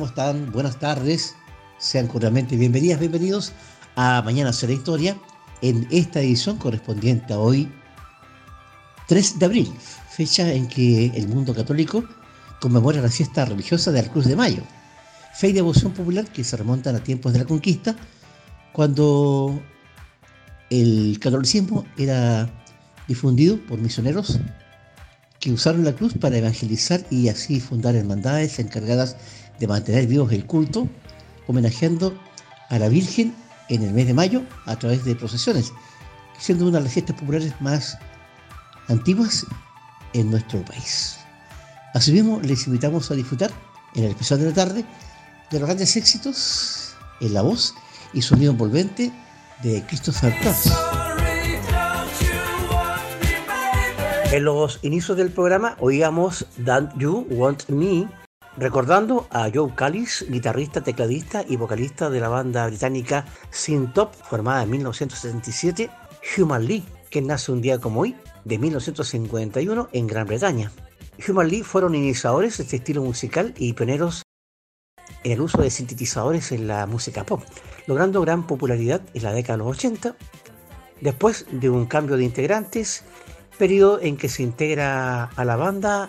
¿Cómo están? Buenas tardes. Sean cordialmente bienvenidas, bienvenidos a Mañana será Historia en esta edición correspondiente a hoy, 3 de abril, fecha en que el mundo católico conmemora la fiesta religiosa de la Cruz de Mayo, fe y devoción popular que se remontan a tiempos de la conquista, cuando el catolicismo era difundido por misioneros que usaron la cruz para evangelizar y así fundar hermandades encargadas de mantener vivos el culto, homenajeando a la Virgen en el mes de mayo a través de procesiones, siendo una de las fiestas populares más antiguas en nuestro país. Asimismo, les invitamos a disfrutar en el episodio de la tarde de los grandes éxitos en la voz y sonido envolvente de Christopher Cross. En los inicios del programa oíamos Don't You Want Me, recordando a Joe Callis, guitarrista, tecladista y vocalista de la banda británica Sin Top, formada en 1977, Human League, que nace un día como hoy, de 1951, en Gran Bretaña. Human League fueron iniciadores de este estilo musical y pioneros en el uso de sintetizadores en la música pop, logrando gran popularidad en la década de los 80, después de un cambio de integrantes periodo en que se integra a la banda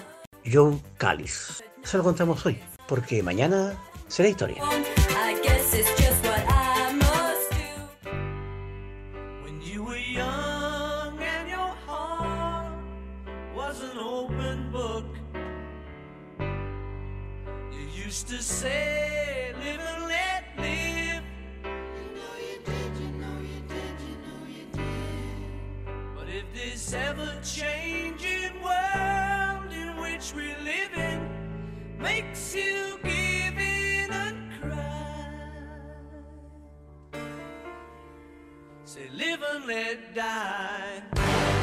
John Callis. Se lo contamos hoy, porque mañana será historia. used to makes you give in and cry, say, live and let die.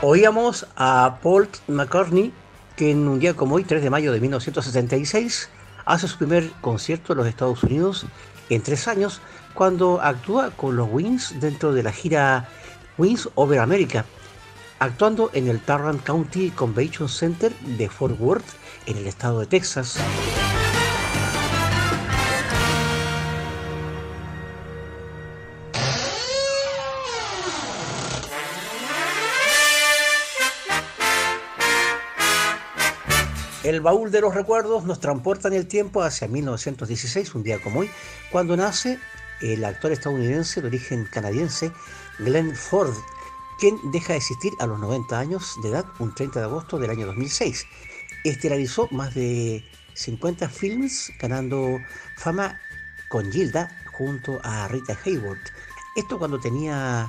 Oíamos a Paul McCartney, que en un día como hoy, 3 de mayo de 1976, hace su primer concierto en los Estados Unidos en tres años, cuando actúa con los Wings dentro de la gira Wings Over America, actuando en el Tarrant County Convention Center de Fort Worth, en el estado de Texas. El baúl de los recuerdos nos transporta en el tiempo hacia 1916, un día como hoy, cuando nace el actor estadounidense de origen canadiense Glenn Ford, quien deja de existir a los 90 años de edad un 30 de agosto del año 2006. Estelarizó más de 50 films, ganando fama con Gilda junto a Rita Hayworth. Esto cuando tenía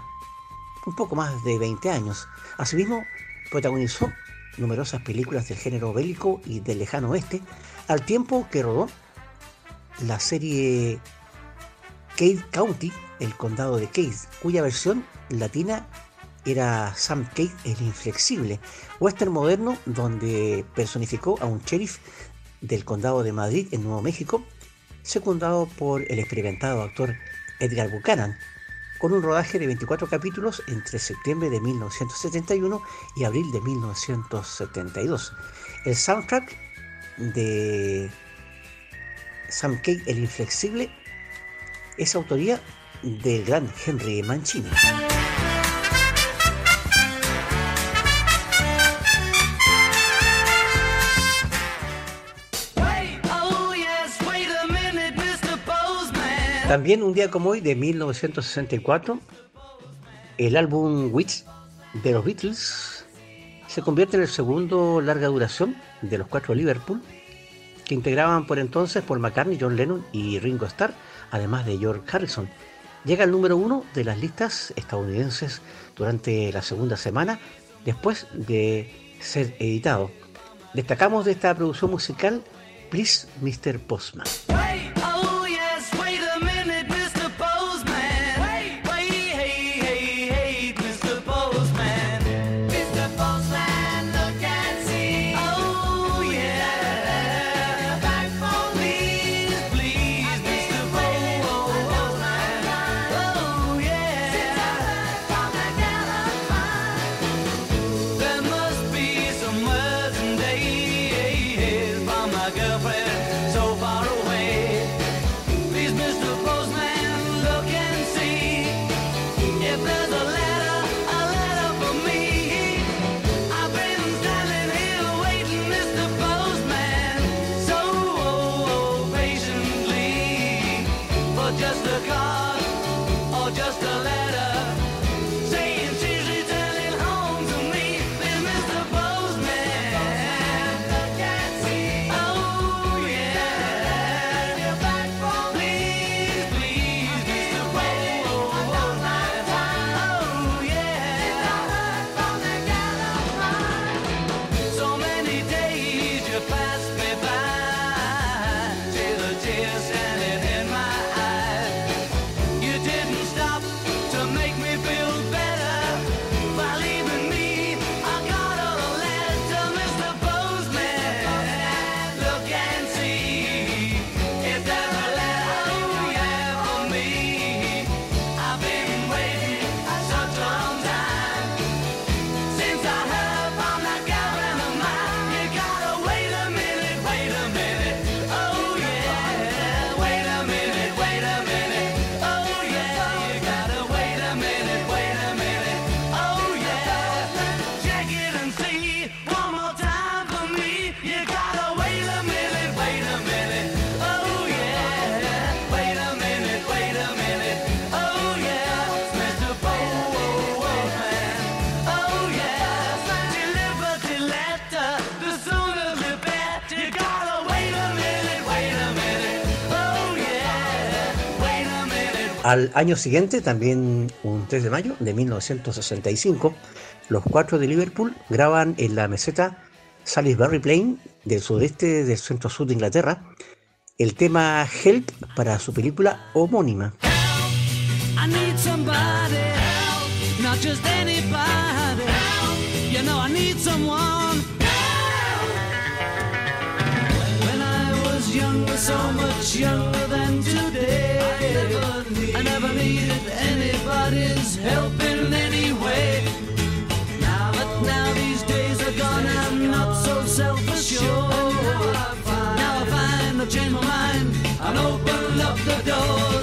un poco más de 20 años. Asimismo, protagonizó numerosas películas del género bélico y del lejano oeste, al tiempo que rodó la serie Cade County, el condado de Cade, cuya versión latina era Sam Cade el Inflexible, western moderno donde personificó a un sheriff del condado de Madrid en Nuevo México, secundado por el experimentado actor Edgar Buchanan, con un rodaje de 24 capítulos entre septiembre de 1971 y abril de 1972. El soundtrack de Sam Cake, el Inflexible, es autoría del gran Henry Mancini. También un día como hoy, de 1964, el álbum Wits de los Beatles se convierte en el segundo larga duración de los cuatro Liverpool, que integraban por entonces Paul McCartney, John Lennon y Ringo Starr, además de George Harrison. Llega al número uno de las listas estadounidenses durante la segunda semana después de ser editado. Destacamos de esta producción musical Please Mr. Postman. Al año siguiente, también un 3 de mayo de 1965, los cuatro de Liverpool graban en la meseta Salisbury Plain del sudeste del centro-sur de Inglaterra el tema Help para su película homónima. I never needed anybody's help in any way. Now, but now these days are gone, I'm not so self-assured. Now I find I've changed my mind and opened up the doors.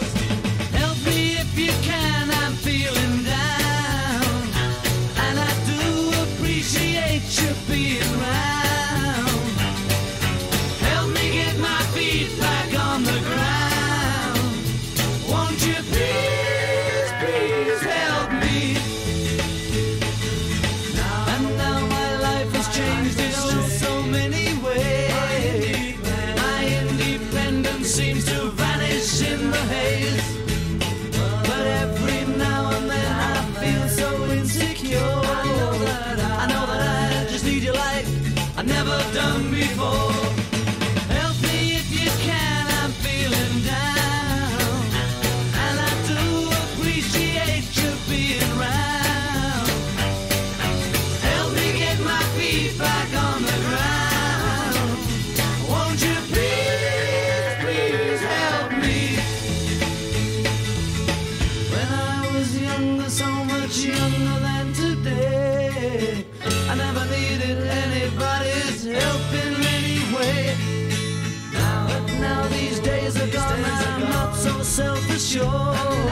do show.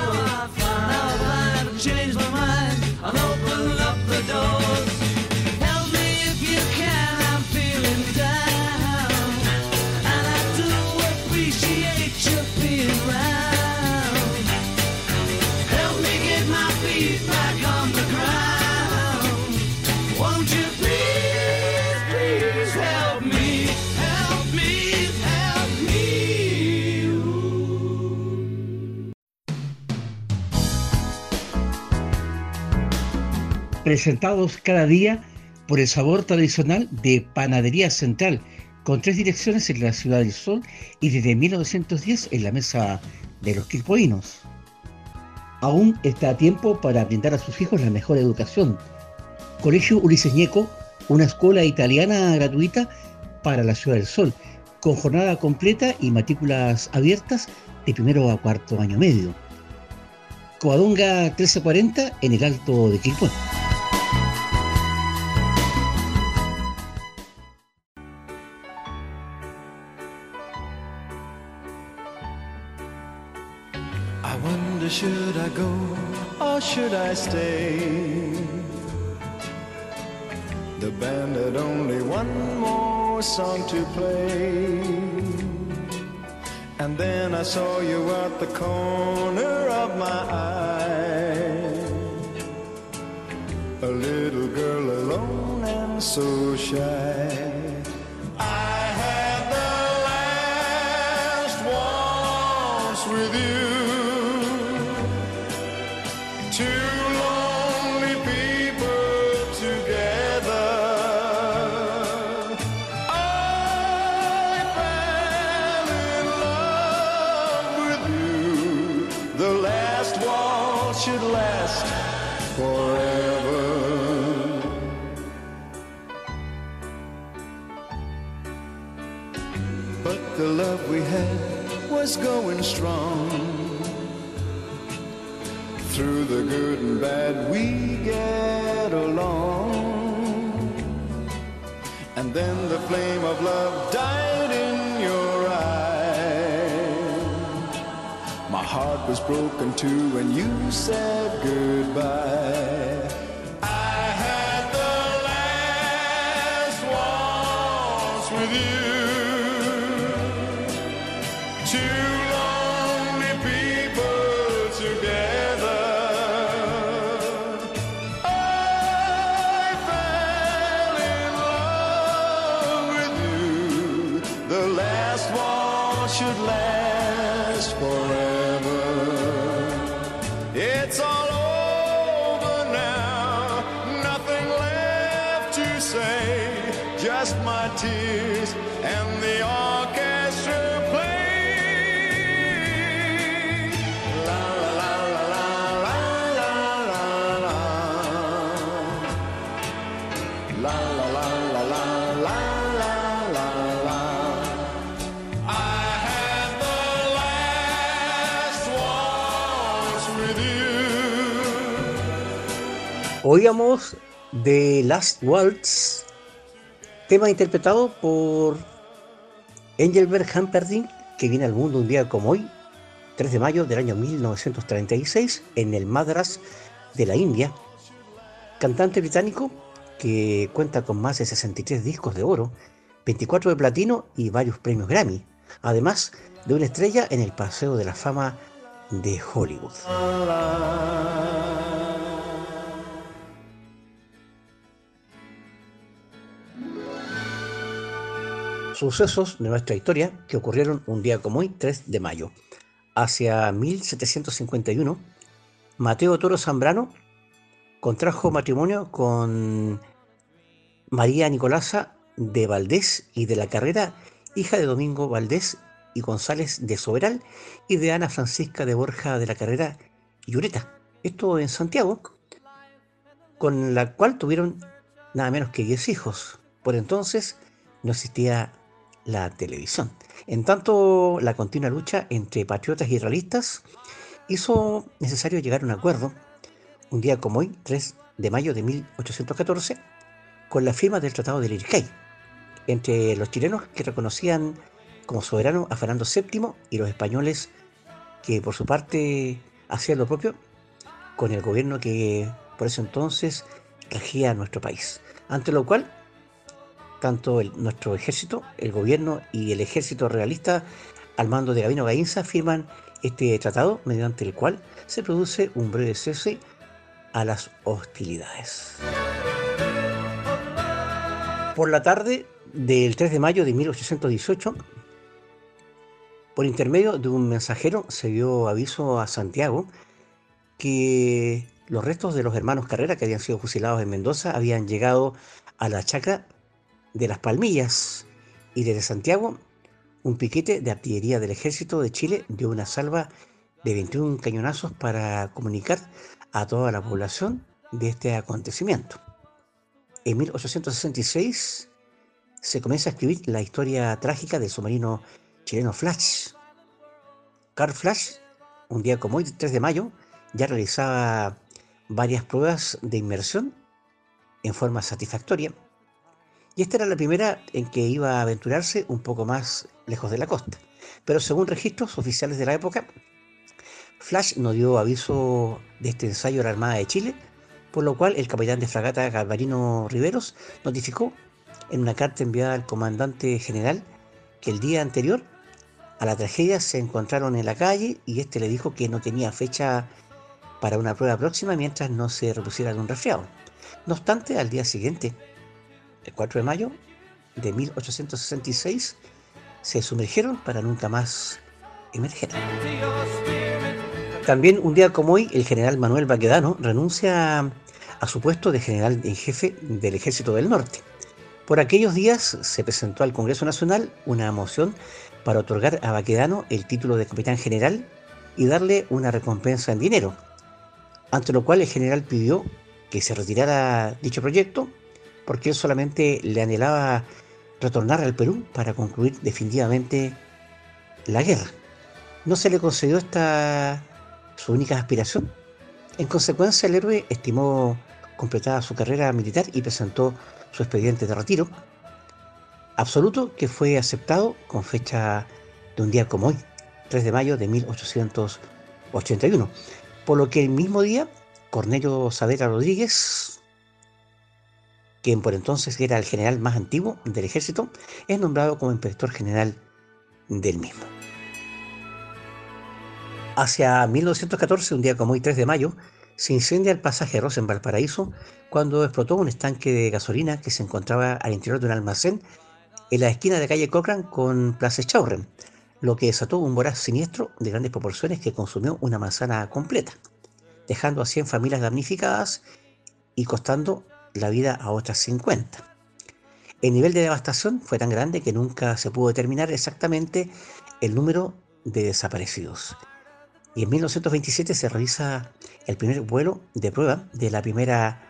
Presentados cada día por el sabor tradicional de Panadería Central, con tres direcciones en la Ciudad del Sol y desde 1910 en la Mesa de los Quilpoinos. Aún está a tiempo para brindar a sus hijos la mejor educación. Colegio Ulises Ñeco, una escuela italiana gratuita para la Ciudad del Sol, con jornada completa y matrículas abiertas de primero a cuarto año medio. Coadonga 1340 en el Alto de Quilpué. I wonder should I go or should I stay? The band had only one more song to play. And then I saw you at the corner of my eye. A little girl alone and so shy. Then the flame of love died in your eyes. My heart was broken too when you said goodbye. Oíamos The Last Waltz, tema interpretado por Engelbert Humperdinck, que viene al mundo un día como hoy, 3 de mayo del año 1936, en el Madras de la India. Cantante británico que cuenta con más de 63 discos de oro, 24 de platino y varios premios Grammy, además de una estrella en el Paseo de la Fama de Hollywood. Sucesos de nuestra historia que ocurrieron un día como hoy, 3 de mayo. Hacia 1751, Mateo Toro Zambrano contrajo matrimonio con María Nicolasa de Valdés y de la Carrera, hija de Domingo Valdés y González de Soberal y de Ana Francisca de Borja de la Carrera y Ureta. Esto en Santiago, con la cual tuvieron nada menos que 10 hijos. Por entonces no existía la televisión. En tanto, la continua lucha entre patriotas y realistas hizo necesario llegar a un acuerdo, un día como hoy, 3 de mayo de 1814, con la firma del Tratado de Liricay, entre los chilenos que reconocían como soberano a Fernando VII y los españoles que por su parte hacía lo propio con el gobierno que por ese entonces regía nuestro país. Ante lo cual, tanto el- nuestro ejército, el gobierno y el ejército realista al mando de Gabino Gainza firman este tratado mediante el cual se produce un breve cese a las hostilidades. Por la tarde del 3 de mayo de 1818, por intermedio de un mensajero se dio aviso a Santiago que los restos de los hermanos Carrera que habían sido fusilados en Mendoza habían llegado a la chacra de las Palmillas y desde Santiago un piquete de artillería del ejército de Chile dio una salva de 21 cañonazos para comunicar a toda la población de este acontecimiento. En 1866 se comienza a escribir la historia trágica del submarino chileno Flash. Carl Flash, un día como hoy, 3 de mayo, ya realizaba varias pruebas de inmersión en forma satisfactoria. Y esta era la primera en que iba a aventurarse un poco más lejos de la costa. Pero según registros oficiales de la época, Flash no dio aviso de este ensayo a la Armada de Chile, por lo cual el capitán de fragata Galvarino Riveros notificó en una carta enviada al comandante general que el día anterior a la tragedia se encontraron en la calle y este le dijo que no tenía fecha para una prueba próxima mientras no se repusiera de un resfriado. No obstante, al día siguiente, el 4 de mayo de 1866, se sumergieron para nunca más emerger. También un día como hoy, el general Manuel Baquedano renuncia a su puesto de general en jefe del Ejército del Norte. Por aquellos días se presentó al Congreso Nacional una moción para otorgar a Baquedano el título de capitán general y darle una recompensa en dinero, ante lo cual el general pidió que se retirara dicho proyecto porque él solamente le anhelaba retornar al Perú para concluir definitivamente la guerra. No se le concedió esta su única aspiración. En consecuencia, el héroe estimó completada su carrera militar y presentó su expediente de retiro absoluto que fue aceptado con fecha de un día como hoy, 3 de mayo de 1881. Por lo que el mismo día, Cornelio Saavedra Rodríguez, quien por entonces era el general más antiguo del ejército, es nombrado como inspector general del mismo. Hacia 1914, un día como hoy, 3 de mayo, se incendia el pasaje Rosa en Valparaíso cuando explotó un estanque de gasolina que se encontraba al interior de un almacén en la esquina de calle Cochran con Plaza Chaurren, lo que desató un voraz siniestro de grandes proporciones que consumió una manzana completa, dejando a 100 familias damnificadas y costando la vida a otras 50. El nivel de devastación fue tan grande que nunca se pudo determinar exactamente el número de desaparecidos. Y en 1927 se realiza el primer vuelo de prueba de la primera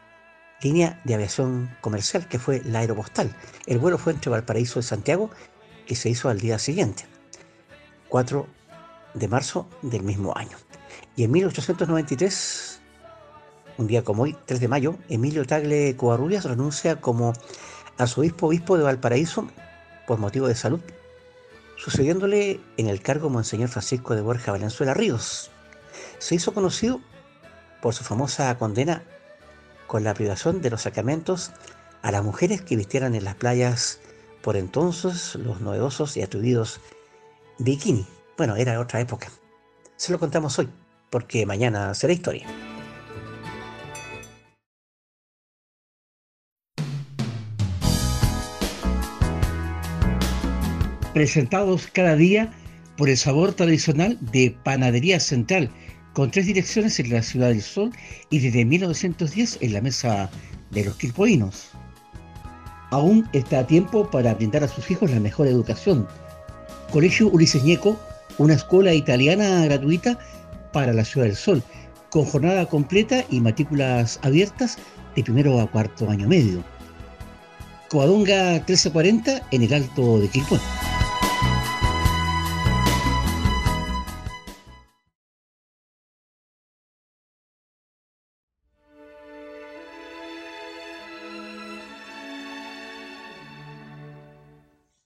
línea de aviación comercial, que fue la aeropostal. El vuelo fue entre Valparaíso y Santiago, que se hizo al día siguiente, 4 de marzo del mismo año. Y en 1893, un día como hoy, 3 de mayo, Emilio Tagle Covarrubias renuncia como arzobispo obispo de Valparaíso por motivo de salud, sucediéndole en el cargo Monseñor Francisco de Borja Valenzuela Ríos. Se hizo conocido por su famosa condena con la privación de los sacramentos a las mujeres que vistieran en las playas por entonces los novedosos y atrevidos bikini. Bueno, era otra época. Se lo contamos hoy, porque mañana será historia. Presentados cada día por el sabor tradicional de Panadería Central, con tres direcciones en la Ciudad del Sol y desde 1910 en la Mesa de los Quilpoinos. Aún está a tiempo para brindar a sus hijos la mejor educación. Colegio Ulises Ñeco, una escuela italiana gratuita para la Ciudad del Sol, con jornada completa y matrículas abiertas de primero a cuarto año medio. Coadonga 1340 en el Alto de Quilpué.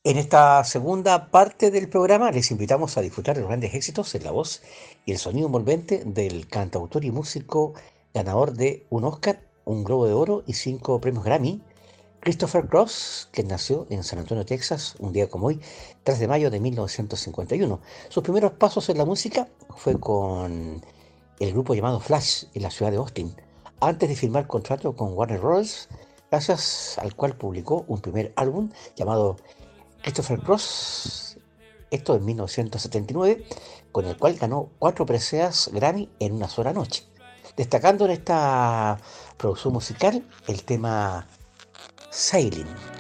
En esta segunda parte del programa les invitamos a disfrutar de los grandes éxitos en la voz y el sonido envolvente del cantautor y músico ganador de un Oscar, un Globo de Oro y cinco premios Grammy, Christopher Cross, que nació en San Antonio, Texas, un día como hoy, 3 de mayo de 1951. Sus primeros pasos en la música fue con el grupo llamado Flash en la ciudad de Austin, antes de firmar contrato con Warner Bros., gracias al cual publicó un primer álbum llamado Christopher Cross, esto en 1979, con el cual ganó cuatro preseas Grammy en una sola noche, destacando en esta producción musical el tema Sailing.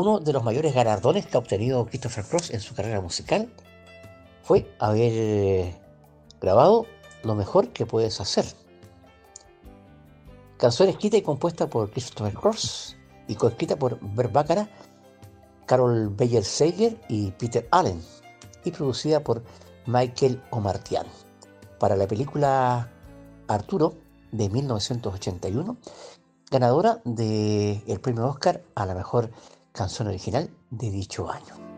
Uno de los mayores galardones que ha obtenido Christopher Cross en su carrera musical fue haber eh, grabado Lo mejor que puedes hacer. Canción escrita y compuesta por Christopher Cross y coescrita por Bert Baccarat, Carol Bayer Sager y Peter Allen y producida por Michael Omartian para la película Arturo de 1981, ganadora del premio Oscar a la mejor canción original de dicho año.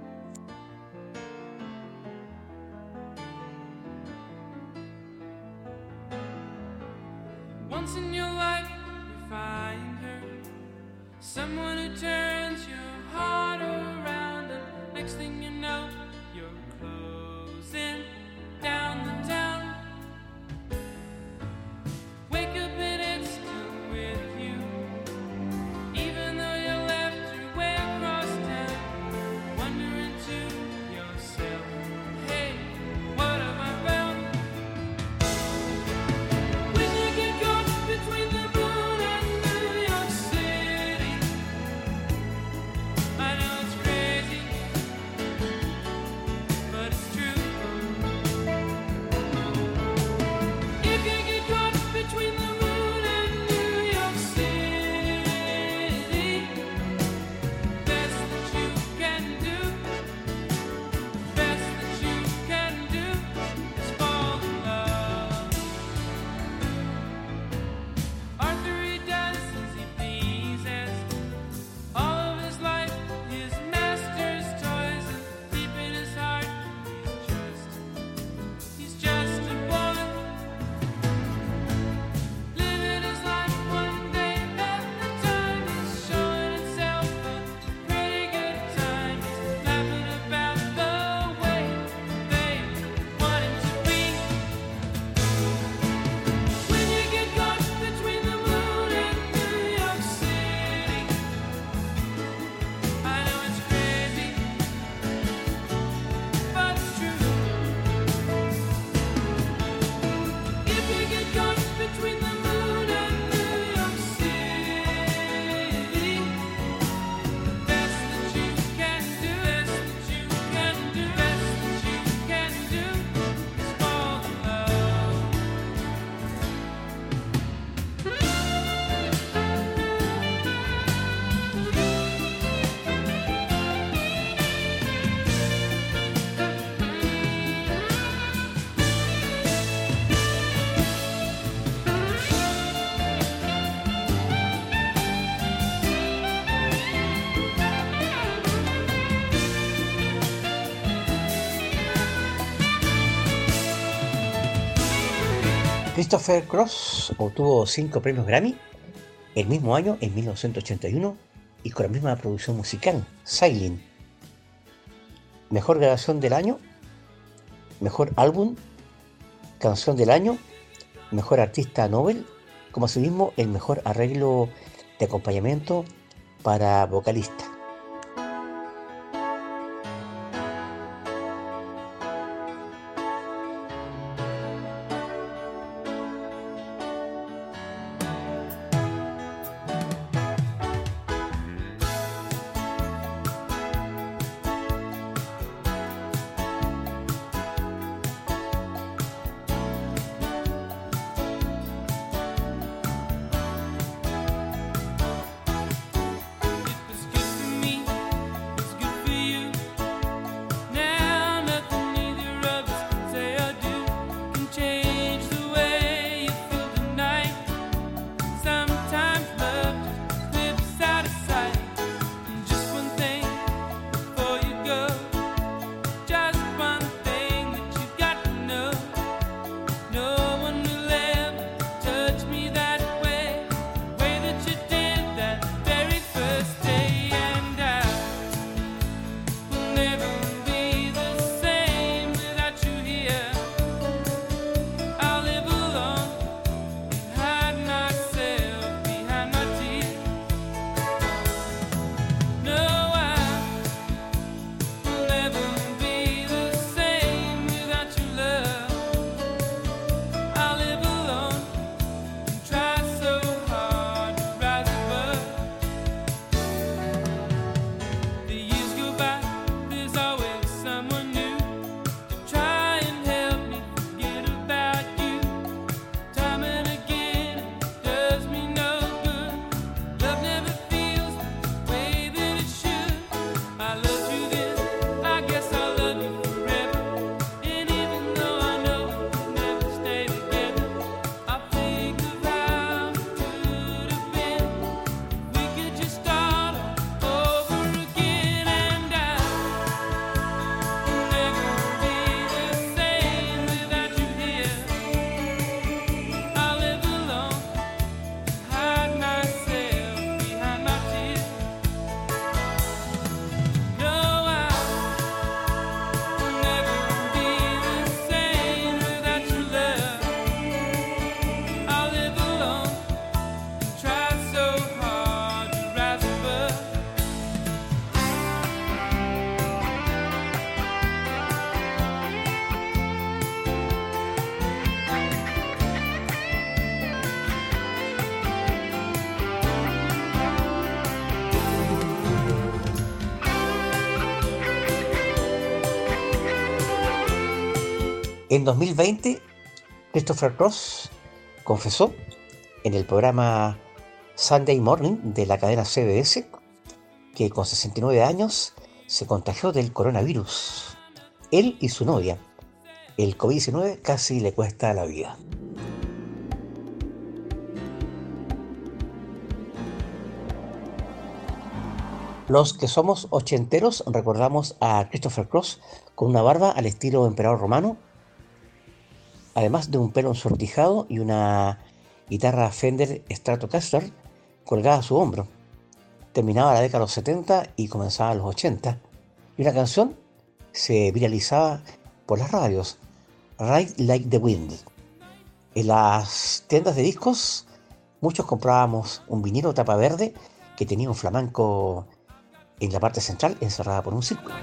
Christopher Cross obtuvo cinco premios Grammy el mismo año, en 1981, y con la misma producción musical, Sailing. Mejor grabación del año, mejor álbum, canción del año, mejor artista Nobel, como asimismo el mejor arreglo de acompañamiento para vocalista. En 2020, Christopher Cross confesó en el programa Sunday Morning de la cadena CBS que con 69 años se contagió del coronavirus. Él y su novia. El COVID-19 casi le cuesta la vida. Los que somos ochenteros recordamos a Christopher Cross con una barba al estilo emperador romano, además de un pelo ensortijado y una guitarra Fender Stratocaster colgada a su hombro. Terminaba la década de los 70 y comenzaba los 80. Y una canción se viralizaba por las radios, Ride Like the Wind. En las tiendas de discos, muchos comprábamos un vinilo tapa verde que tenía un flamenco en la parte central encerrada por un círculo.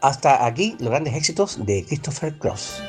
Hasta aquí los grandes éxitos de Christopher Cross.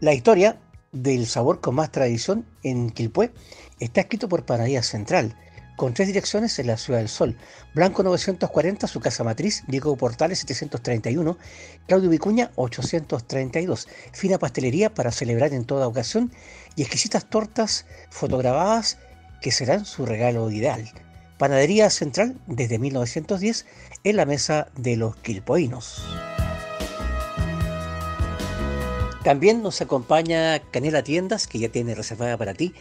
La historia del sabor con más tradición en Quilpué está escrito por Panadería Central, con tres direcciones en la Ciudad del Sol. Blanco 940, su casa matriz, Diego Portales 731, Claudio Vicuña 832. Fina pastelería para celebrar en toda ocasión y exquisitas tortas fotograbadas que serán su regalo ideal. Panadería Central desde 1910 en la mesa de los quilpoinos. También nos acompaña Canela Tiendas, que ya tiene reservada para ti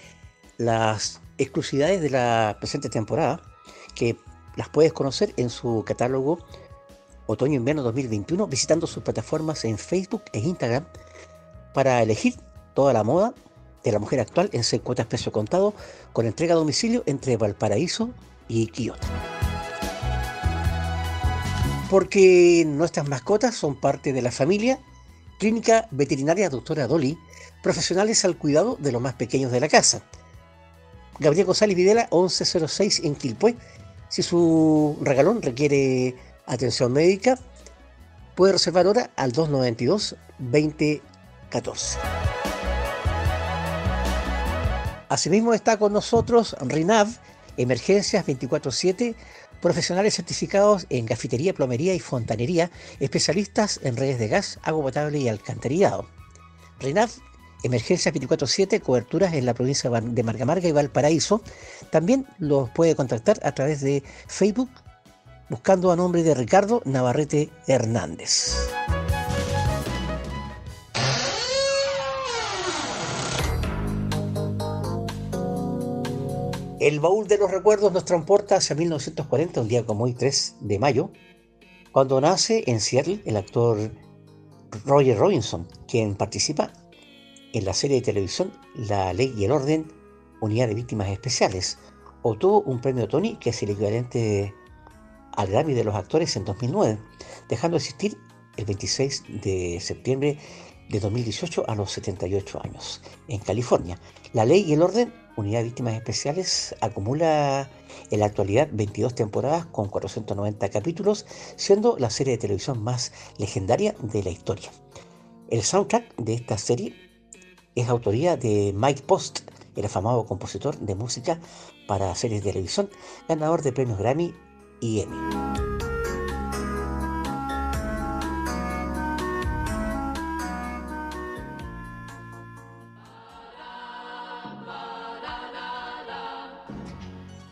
las exclusividades de la presente temporada, que las puedes conocer en su catálogo Otoño-Invierno 2021, visitando sus plataformas en Facebook e Instagram para elegir toda la moda de la mujer actual en seis cuotas peso contado, con entrega a domicilio entre Valparaíso y Quillota. Porque nuestras mascotas son parte de la familia, Clínica Veterinaria Doctora Dolly, profesionales al cuidado de los más pequeños de la casa. Gabriel González Videla, 1106 en Quilpué. Si su regalón requiere atención médica, puede reservar ahora al 292-2014. Asimismo está con nosotros RINAV, Emergencias 24-7, profesionales certificados en gafitería, plomería y fontanería, especialistas en redes de gas, agua potable y alcantarillado. RINAV Emergencias 24-7, coberturas en la provincia de Margamarga y Valparaíso. También los puede contactar a través de Facebook buscando a nombre de Ricardo Navarrete Hernández. El baúl de los recuerdos nos transporta hacia 1940, un día como hoy, 3 de mayo, cuando nace en Seattle el actor Roger Robinson, quien participa en la serie de televisión La Ley y el Orden, Unidad de Víctimas Especiales. Obtuvo un premio Tony, que es el equivalente al Grammy de los actores en 2009, dejando de existir el 26 de septiembre de 2018 a los 78 años. En California, La Ley y el Orden, Unidad de Víctimas Especiales, acumula en la actualidad 22 temporadas con 490 capítulos, siendo la serie de televisión más legendaria de la historia. El soundtrack de esta serie es autoría de Mike Post, el afamado compositor de música para series de televisión, ganador de premios Grammy y Emmy.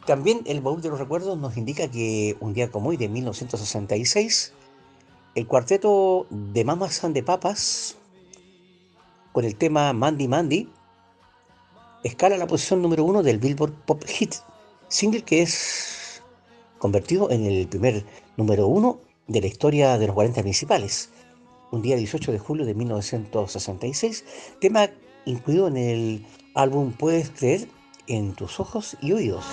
También el baúl de los recuerdos nos indica que un día como hoy, de 1966, el cuarteto de Mamas and de Papas, con el tema Mandy Mandy, escala la posición número uno del Billboard Pop Hit, single que es convertido en el primer número uno de la historia de los 40 principales. Un día 18 de julio de 1966, tema incluido en el álbum Puedes creer en tus ojos y oídos.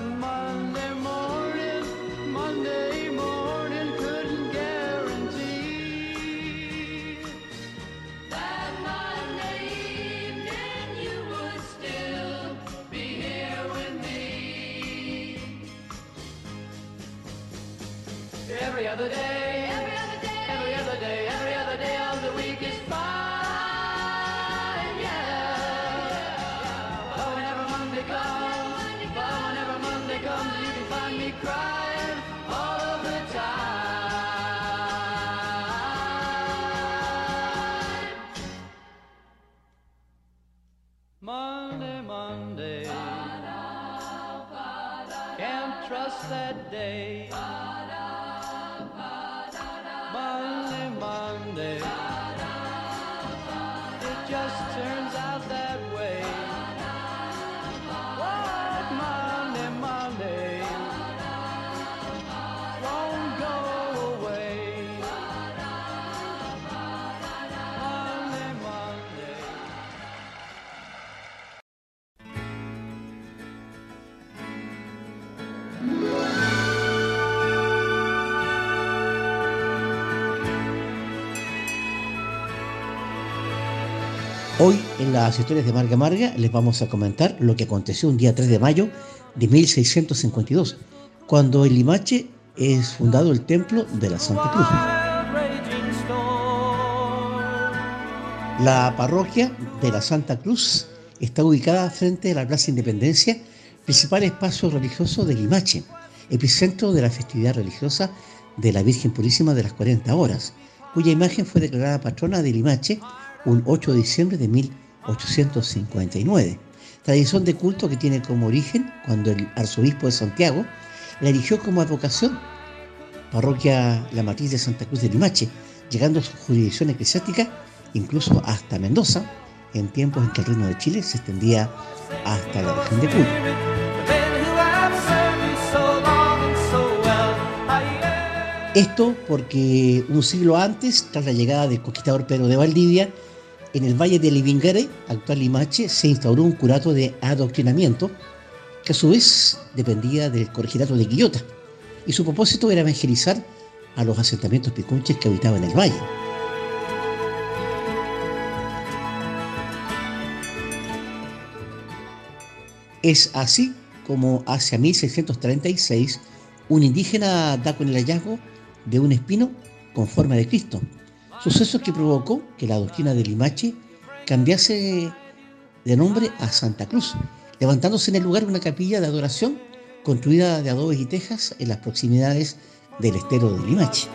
Monday. Hoy en las historias de Marga Marga les vamos a comentar lo que aconteció un día 3 de mayo de 1652, cuando en Limache es fundado el templo de la Santa Cruz. La parroquia de la Santa Cruz está ubicada frente a la Plaza Independencia, principal espacio religioso de Limache, epicentro de la festividad religiosa de la Virgen Purísima de las 40 Horas, cuya imagen fue declarada patrona de Limache un 8 de diciembre de 1859. Tradición de culto que tiene como origen cuando el arzobispo de Santiago la erigió como advocación parroquia La Matriz de Santa Cruz de Limache, llegando su jurisdicción eclesiástica incluso hasta Mendoza, en tiempos en que el reino de Chile se extendía hasta la región de. Aye, Esto porque un siglo antes, tras la llegada del conquistador Pedro de Valdivia, en el valle de Livingare, actual Limache, se instauró un curato de adoctrinamiento que a su vez dependía del correginato de Quillota, y su propósito era evangelizar a los asentamientos picunches que habitaban el valle. Es así como hacia 1636 un indígena da con el hallazgo de un espino con forma de Cristo, suceso que provocó que la doctrina de Limache cambiase de nombre a Santa Cruz, levantándose en el lugar una capilla de adoración construida de adobes y tejas en las proximidades del estero de Limache.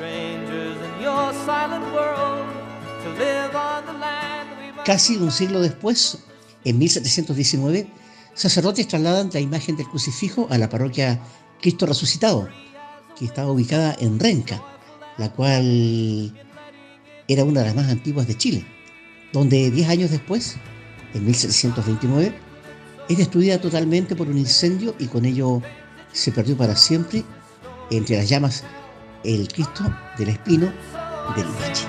Casi un siglo después, en 1719, sacerdotes trasladan la imagen del crucifijo a la parroquia Cristo Resucitado, que estaba ubicada en Renca, la cual era una de las más antiguas de Chile, donde 10 años después, en 1729, es destruida totalmente por un incendio y con ello se perdió para siempre entre las llamas el Cristo del Espino del Limache.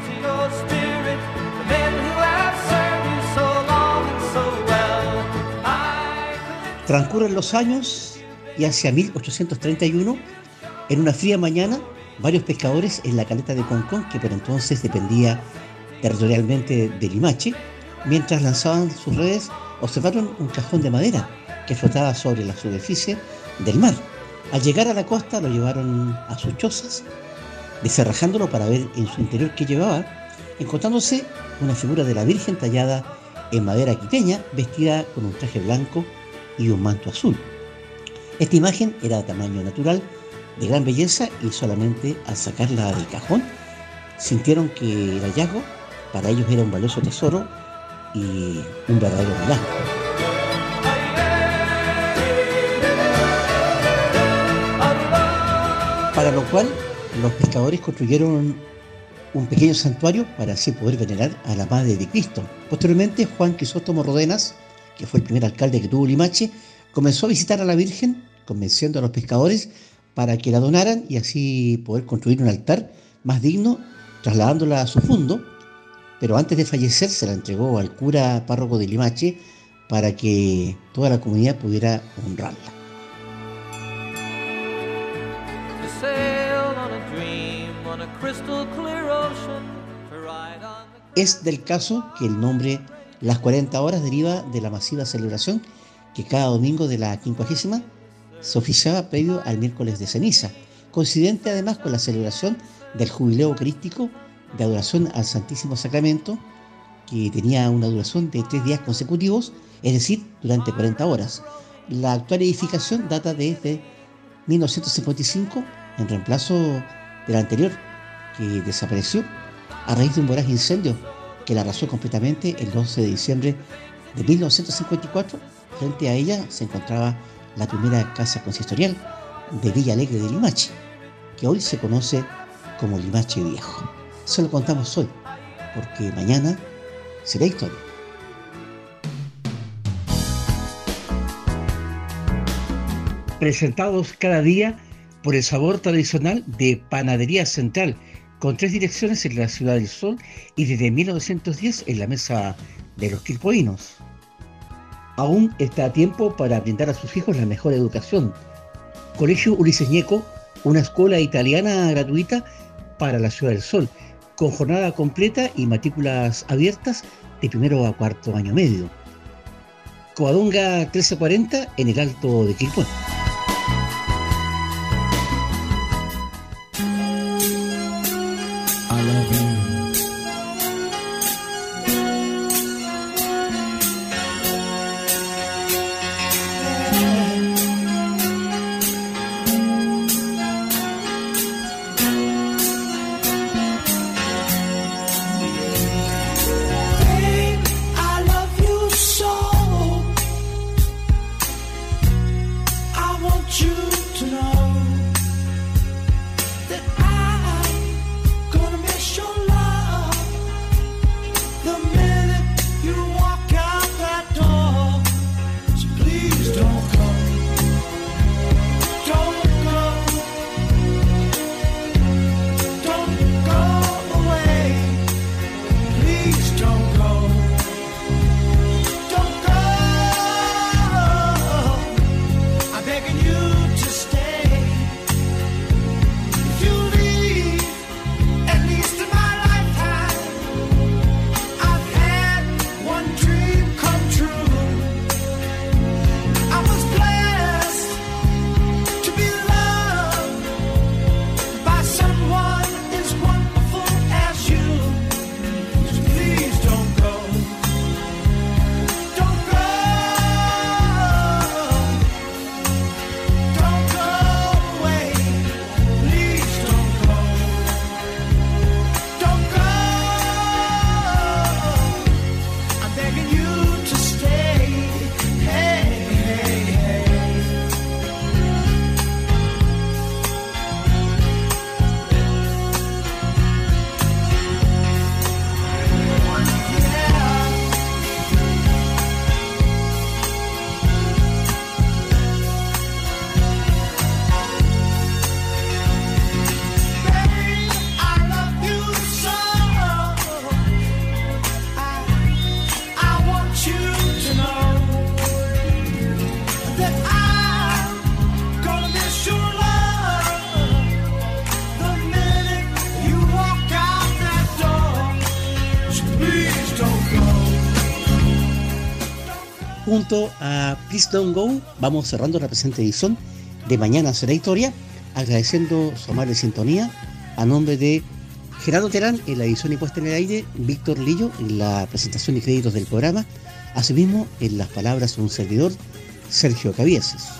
Transcurren los años y hacia 1831, en una fría mañana, varios pescadores en la caleta de Concón, que por entonces dependía territorialmente de Limache, mientras lanzaban sus redes, observaron un cajón de madera que flotaba sobre la superficie del mar. Al llegar a la costa lo llevaron a sus chozas, descerrajándolo para ver en su interior qué llevaba, encontrándose una figura de la Virgen tallada en madera quiteña, vestida con un traje blanco y un manto azul. Esta imagen era de tamaño natural, de gran belleza y solamente al sacarla del cajón sintieron que el hallazgo para ellos era un valioso tesoro y un verdadero milagro. Para lo cual los pescadores construyeron un pequeño santuario para así poder venerar a la Madre de Cristo. Posteriormente, Juan Crisóstomo Rodenas, que fue el primer alcalde que tuvo Limache, comenzó a visitar a la Virgen, convenciendo a los pescadores para que la donaran y así poder construir un altar más digno, trasladándola a su fondo. Pero antes de fallecer se la entregó al cura párroco de Limache para que toda la comunidad pudiera honrarla. Es del caso que el nombre Las 40 Horas deriva de la masiva celebración que cada domingo de la quincuagésima se oficiaba previo al miércoles de ceniza, coincidente además con la celebración del jubileo crístico de adoración al Santísimo Sacramento, que tenía una duración de tres días consecutivos, es decir, durante 40 horas. La actual edificación data desde 1955, en reemplazo de la anterior, que desapareció a raíz de un voraz incendio que la arrasó completamente el 12 de diciembre de 1954. Frente a ella se encontraba la primera casa consistorial de Villa Alegre de Limache, que hoy se conoce como Limache Viejo. Se lo contamos hoy, porque mañana será historia. Presentados cada día por el sabor tradicional de Panadería Central, con tres direcciones en la Ciudad del Sol y desde 1910 en la Mesa de los Quilpoinos. Aún está a tiempo para brindar a sus hijos la mejor educación. Colegio Ulises una escuela italiana gratuita para la Ciudad del Sol, con jornada completa y matrículas abiertas de primero a cuarto año medio. Coadonga 1340 en el Alto de Quilpué. A Please Don't Go, vamos cerrando la presente edición de Mañana será historia, agradeciendo su amable sintonía a nombre de Gerardo Terán en la edición y puesta en el aire, Víctor Lillo en la presentación y créditos del programa, asimismo en las palabras de un servidor, Sergio Cavieses.